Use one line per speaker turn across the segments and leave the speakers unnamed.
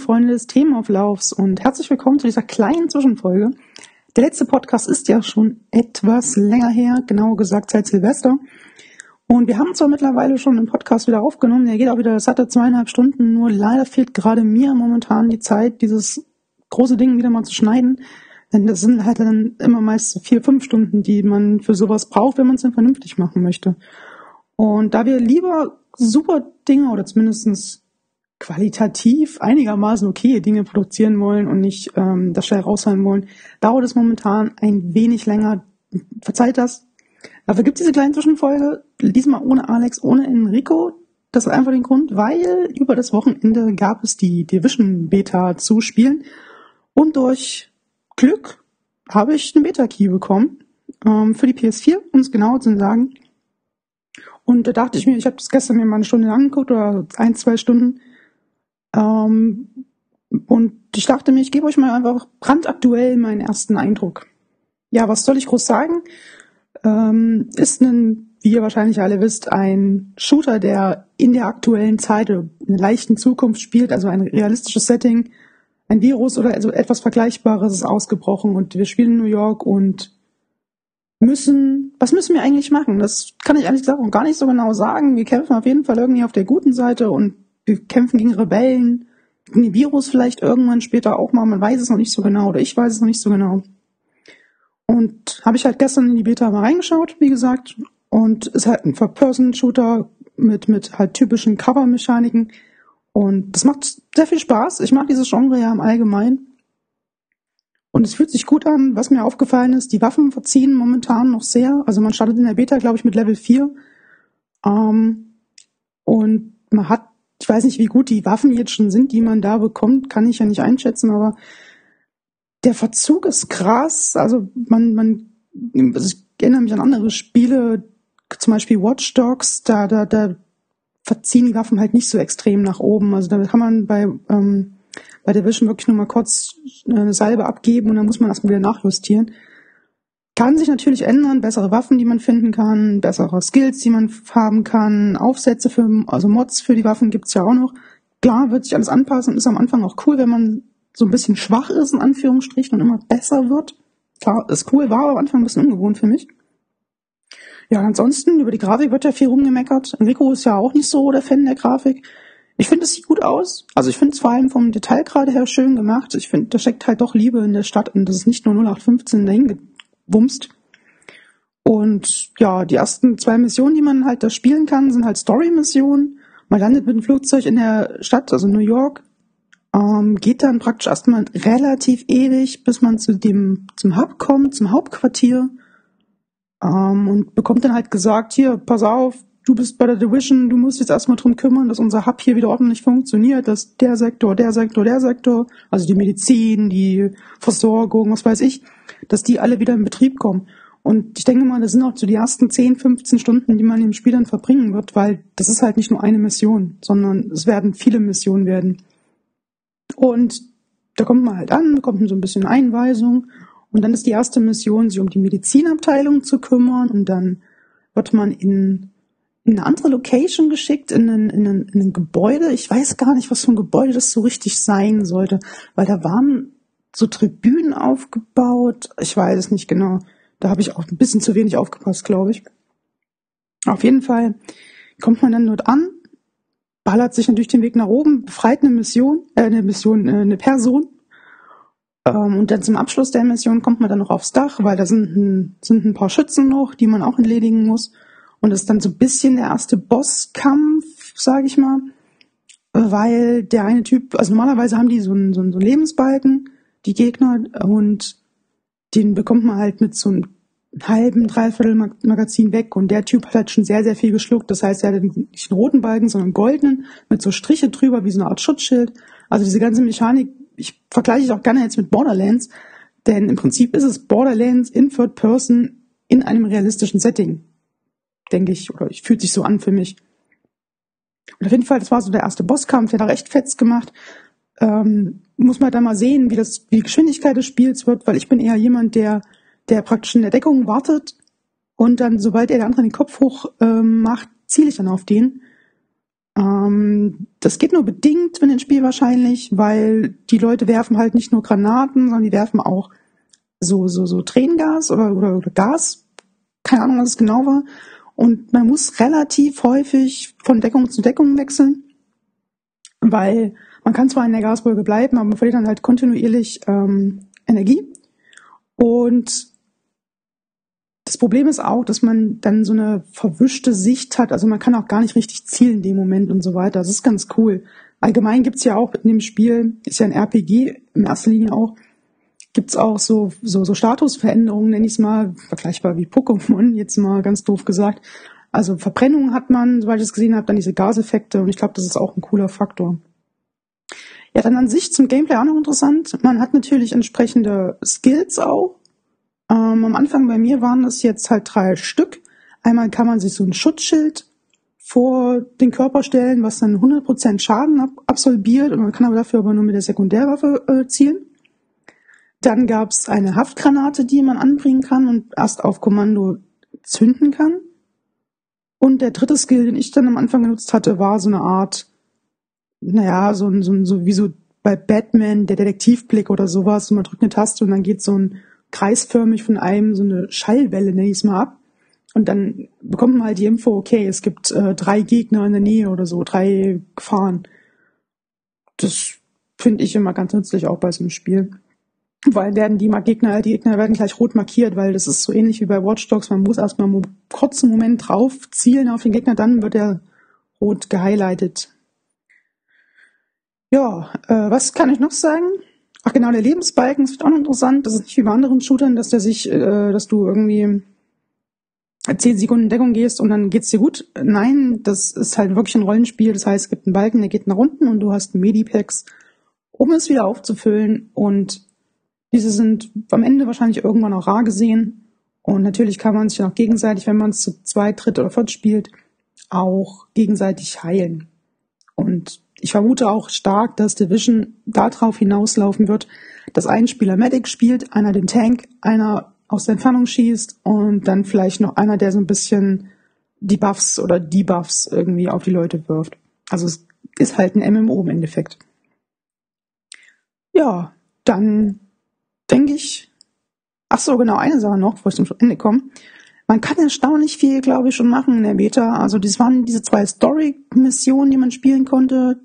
Freunde des Themenauflaufs und herzlich willkommen zu dieser kleinen Zwischenfolge. Der letzte Podcast ist ja schon etwas länger her, genauer gesagt seit Silvester. Und wir haben zwar mittlerweile schon den Podcast wieder aufgenommen, der geht auch wieder satte zweieinhalb Stunden, nur leider fehlt gerade mir momentan die Zeit, dieses große Ding wieder mal zu schneiden. Denn das sind halt dann immer meist vier, fünf Stunden, die man für sowas braucht, wenn man es dann vernünftig machen möchte. Und da wir lieber super Dinge oder zumindestens qualitativ einigermaßen okay Dinge produzieren wollen und nicht ähm, das schnell raushauen wollen, dauert es momentan ein wenig länger. Verzeiht das. Dafür gibt es diese kleine Zwischenfolge, diesmal ohne Alex, ohne Enrico. Das hat einfach den Grund, weil über das Wochenende gab es die Division Beta zu spielen und durch Glück habe ich eine Beta-Key bekommen ähm, für die PS4, um es genauer zu sagen. Und da dachte ich mir, ich habe das gestern mir mal eine Stunde angeguckt oder ein, zwei Stunden ähm, und ich dachte mir, ich gebe euch mal einfach brandaktuell meinen ersten Eindruck. Ja, was soll ich groß sagen? Ähm, ist ein, wie ihr wahrscheinlich alle wisst, ein Shooter, der in der aktuellen Zeit oder in der leichten Zukunft spielt, also ein realistisches Setting. Ein Virus oder also etwas Vergleichbares ist ausgebrochen und wir spielen in New York und müssen, was müssen wir eigentlich machen? Das kann ich ehrlich gesagt auch gar nicht so genau sagen. Wir kämpfen auf jeden Fall irgendwie auf der guten Seite und wir kämpfen gegen Rebellen, gegen den Virus vielleicht irgendwann später auch mal, man weiß es noch nicht so genau oder ich weiß es noch nicht so genau. Und habe ich halt gestern in die Beta mal reingeschaut, wie gesagt, und ist halt ein Third-Person-Shooter mit, mit halt typischen Cover-Mechaniken. Und das macht sehr viel Spaß. Ich mag dieses Genre ja im Allgemeinen. Und es fühlt sich gut an. Was mir aufgefallen ist, die Waffen verziehen momentan noch sehr. Also man startet in der Beta, glaube ich, mit Level 4. Ähm, und man hat weiß nicht, wie gut die Waffen jetzt schon sind, die man da bekommt, kann ich ja nicht einschätzen, aber der Verzug ist krass. Also man, man, also ich erinnere mich an andere Spiele, zum Beispiel Watch Dogs, da, da, da verziehen die Waffen halt nicht so extrem nach oben. Also da kann man bei, ähm, bei der Vision wirklich nur mal kurz eine Salbe abgeben und dann muss man erstmal wieder nachjustieren. Kann sich natürlich ändern, bessere Waffen, die man finden kann, bessere Skills, die man haben kann, Aufsätze für, also Mods für die Waffen gibt's ja auch noch. Klar, wird sich alles anpassen, ist am Anfang auch cool, wenn man so ein bisschen schwach ist, in Anführungsstrichen, und immer besser wird. Klar, ist cool, war aber am Anfang ein bisschen ungewohnt für mich. Ja, ansonsten, über die Grafik wird ja viel rumgemeckert. Enrico ist ja auch nicht so der Fan der Grafik. Ich finde, es sieht gut aus. Also ich finde es vor allem vom Detail gerade her schön gemacht. Ich finde, da steckt halt doch Liebe in der Stadt und das ist nicht nur 0815 dahin wumst. Und ja, die ersten zwei Missionen, die man halt da spielen kann, sind halt Story-Missionen. Man landet mit dem Flugzeug in der Stadt, also New York, ähm, geht dann praktisch erstmal relativ ewig, bis man zu dem, zum Hub kommt, zum Hauptquartier, ähm, und bekommt dann halt gesagt, hier, pass auf, du bist bei der Division, du musst jetzt erstmal drum kümmern, dass unser Hub hier wieder ordentlich funktioniert, dass der Sektor, der Sektor, der Sektor, also die Medizin, die Versorgung, was weiß ich, dass die alle wieder in Betrieb kommen. Und ich denke mal, das sind auch so die ersten 10, 15 Stunden, die man im Spiel dann verbringen wird, weil das ist halt nicht nur eine Mission, sondern es werden viele Missionen werden. Und da kommt man halt an, bekommt so ein bisschen Einweisung und dann ist die erste Mission, sich um die Medizinabteilung zu kümmern und dann wird man in, in eine andere Location geschickt, in ein, in, ein, in ein Gebäude. Ich weiß gar nicht, was für ein Gebäude das so richtig sein sollte, weil da waren so Tribünen aufgebaut. Ich weiß es nicht genau. Da habe ich auch ein bisschen zu wenig aufgepasst, glaube ich. Auf jeden Fall kommt man dann dort an, ballert sich natürlich den Weg nach oben, befreit eine Mission, äh, eine Mission, äh, eine Person. Ähm, und dann zum Abschluss der Mission kommt man dann noch aufs Dach, weil da sind ein, sind ein paar Schützen noch, die man auch entledigen muss. Und das ist dann so ein bisschen der erste Bosskampf, sage ich mal. Weil der eine Typ, also normalerweise haben die so einen, so einen, so einen Lebensbalken die Gegner und den bekommt man halt mit so einem halben, dreiviertel Magazin weg und der Typ hat halt schon sehr, sehr viel geschluckt. Das heißt, er hat nicht einen roten Balken, sondern einen goldenen mit so Striche drüber, wie so eine Art Schutzschild. Also diese ganze Mechanik, ich vergleiche es auch gerne jetzt mit Borderlands, denn im Prinzip ist es Borderlands in Third Person in einem realistischen Setting, denke ich, oder ich fühlt sich so an für mich. Und auf jeden Fall, das war so der erste Bosskampf, der hat recht fetz gemacht ähm, muss man da mal sehen, wie das, wie die Geschwindigkeit des Spiels wird, weil ich bin eher jemand, der, der praktisch in der Deckung wartet und dann, sobald er der andere den Kopf hoch ähm, macht, ziele ich dann auf den. Ähm, das geht nur bedingt in dem Spiel wahrscheinlich, weil die Leute werfen halt nicht nur Granaten, sondern die werfen auch so, so, so Tränengas oder, oder, oder Gas. Keine Ahnung, was es genau war. Und man muss relativ häufig von Deckung zu Deckung wechseln, weil man kann zwar in der Gaswolke bleiben, aber man verliert dann halt kontinuierlich ähm, Energie. Und das Problem ist auch, dass man dann so eine verwischte Sicht hat. Also man kann auch gar nicht richtig zielen in dem Moment und so weiter. Das ist ganz cool. Allgemein gibt's ja auch in dem Spiel, ist ja ein RPG in erster Linie auch, gibt's auch so, so, so Statusveränderungen, nenne ich es mal, vergleichbar wie Pokémon, jetzt mal ganz doof gesagt. Also Verbrennung hat man, soweit ich es gesehen habe, dann diese Gaseffekte und ich glaube, das ist auch ein cooler Faktor. Ja, dann an sich zum Gameplay auch noch interessant. Man hat natürlich entsprechende Skills auch. Ähm, am Anfang bei mir waren das jetzt halt drei Stück. Einmal kann man sich so ein Schutzschild vor den Körper stellen, was dann 100% Schaden ab absolviert und man kann aber dafür aber nur mit der Sekundärwaffe äh, zielen. Dann gab's eine Haftgranate, die man anbringen kann und erst auf Kommando zünden kann. Und der dritte Skill, den ich dann am Anfang genutzt hatte, war so eine Art, naja, so, ein so, so wie so bei Batman, der Detektivblick oder sowas. Und man drückt eine Taste und dann geht so ein kreisförmig von einem so eine Schallwelle, nenne ich es mal ab. Und dann bekommt man halt die Info, okay, es gibt äh, drei Gegner in der Nähe oder so, drei Gefahren. Das finde ich immer ganz nützlich auch bei so einem Spiel weil werden die Gegner, die Gegner werden gleich rot markiert, weil das ist so ähnlich wie bei Watch Dogs. Man muss erstmal einen kurzen Moment drauf zielen auf den Gegner, dann wird er rot gehighlightet. Ja, äh, was kann ich noch sagen? Ach genau, der Lebensbalken ist auch noch interessant. Das ist nicht wie bei anderen Shootern, dass der sich, äh, dass du irgendwie zehn Sekunden Deckung gehst und dann geht's dir gut. Nein, das ist halt wirklich ein Rollenspiel. Das heißt, es gibt einen Balken, der geht nach unten und du hast Medipacks, um es wieder aufzufüllen und diese sind am Ende wahrscheinlich irgendwann auch rar gesehen. Und natürlich kann man sich auch gegenseitig, wenn man es zu zweit, dritt oder viert spielt, auch gegenseitig heilen. Und ich vermute auch stark, dass Division darauf hinauslaufen wird, dass ein Spieler Medic spielt, einer den Tank, einer aus der Entfernung schießt und dann vielleicht noch einer, der so ein bisschen die Buffs oder Debuffs irgendwie auf die Leute wirft. Also es ist halt ein MMO im Endeffekt. Ja, dann denke ich. Ach so, genau, eine Sache noch, bevor ich zum Ende komme. Man kann erstaunlich viel, glaube ich, schon machen in der Beta. Also das waren diese zwei Story-Missionen, die man spielen konnte.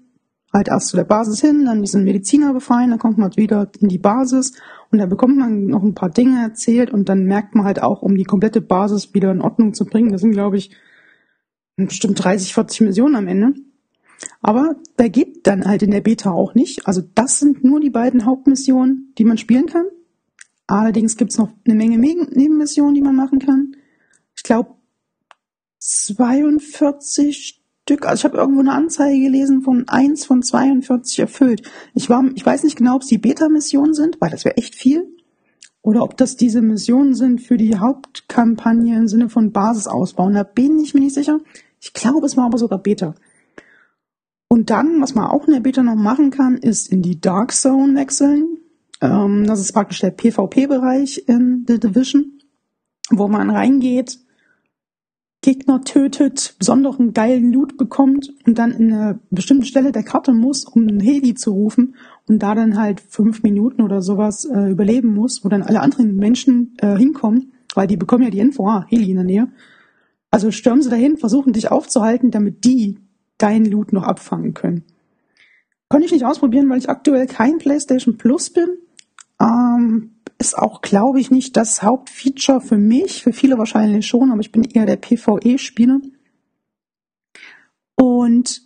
Halt erst zu der Basis hin, dann diesen Mediziner befreien, dann kommt man wieder in die Basis und da bekommt man noch ein paar Dinge erzählt und dann merkt man halt auch, um die komplette Basis wieder in Ordnung zu bringen, das sind, glaube ich, bestimmt 30, 40 Missionen am Ende. Aber da geht dann halt in der Beta auch nicht. Also das sind nur die beiden Hauptmissionen, die man spielen kann. Allerdings gibt's noch eine Menge Nebenmissionen, die man machen kann. Ich glaube 42 Stück. Also ich habe irgendwo eine Anzeige gelesen von eins von 42 erfüllt. Ich war, ich weiß nicht genau, ob es die Beta-Missionen sind, weil das wäre echt viel. Oder ob das diese Missionen sind für die Hauptkampagne im Sinne von Basisausbauen. Da bin ich mir nicht sicher. Ich glaube, es war aber sogar Beta. Und dann, was man auch in der Beta noch machen kann, ist in die Dark Zone wechseln. Ähm, das ist praktisch der PvP-Bereich in The Division, wo man reingeht, Gegner tötet, besonderen geilen Loot bekommt und dann in eine bestimmte Stelle der Karte muss, um einen Heli zu rufen und da dann halt fünf Minuten oder sowas äh, überleben muss, wo dann alle anderen Menschen äh, hinkommen, weil die bekommen ja die Info, ah, Heli in der Nähe. Also stürmen sie dahin, versuchen dich aufzuhalten, damit die deinen Loot noch abfangen können. Konnte ich nicht ausprobieren, weil ich aktuell kein PlayStation Plus bin. Ähm, ist auch, glaube ich, nicht das Hauptfeature für mich. Für viele wahrscheinlich schon, aber ich bin eher der PvE-Spieler. Und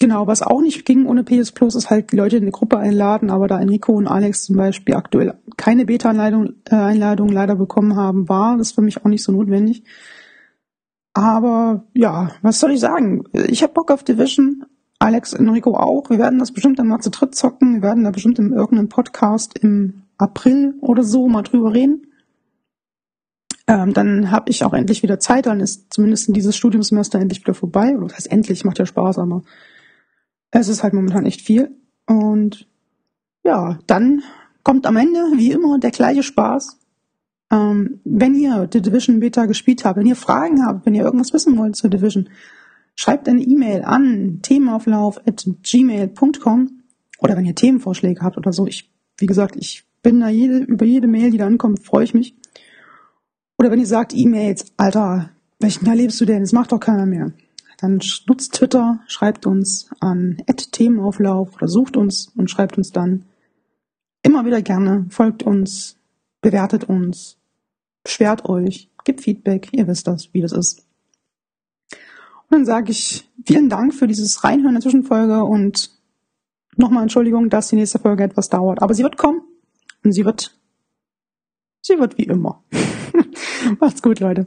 genau, was auch nicht ging ohne PS Plus, ist halt die Leute in die Gruppe einladen, aber da Enrico und Alex zum Beispiel aktuell keine Beta-Einladung äh, leider bekommen haben, war das für mich auch nicht so notwendig. Aber ja, was soll ich sagen? Ich habe Bock auf Division. Alex, Enrico auch. Wir werden das bestimmt dann mal zu dritt zocken. Wir werden da bestimmt in irgendeinem Podcast im April oder so mal drüber reden. Ähm, dann habe ich auch endlich wieder Zeit, dann ist zumindest dieses Studiumsemester endlich wieder vorbei. Oder das heißt endlich, macht ja Spaß, aber es ist halt momentan echt viel. Und ja, dann kommt am Ende, wie immer, der gleiche Spaß. Ähm, wenn ihr die Division Beta gespielt habt, wenn ihr Fragen habt, wenn ihr irgendwas wissen wollt zur Division, Schreibt eine E-Mail an themenauflauf.gmail.com oder wenn ihr Themenvorschläge habt oder so. Ich, wie gesagt, ich bin da jede, über jede Mail, die da ankommt, freue ich mich. Oder wenn ihr sagt, E-Mails, Alter, welchen Jahr lebst du denn? Das macht doch keiner mehr. Dann nutzt Twitter, schreibt uns an Themenauflauf oder sucht uns und schreibt uns dann immer wieder gerne, folgt uns, bewertet uns, beschwert euch, gibt Feedback, ihr wisst das, wie das ist. Und dann sage ich vielen Dank für dieses Reinhören der Zwischenfolge und nochmal Entschuldigung, dass die nächste Folge etwas dauert. Aber sie wird kommen und sie wird, sie wird wie immer. Macht's gut, Leute.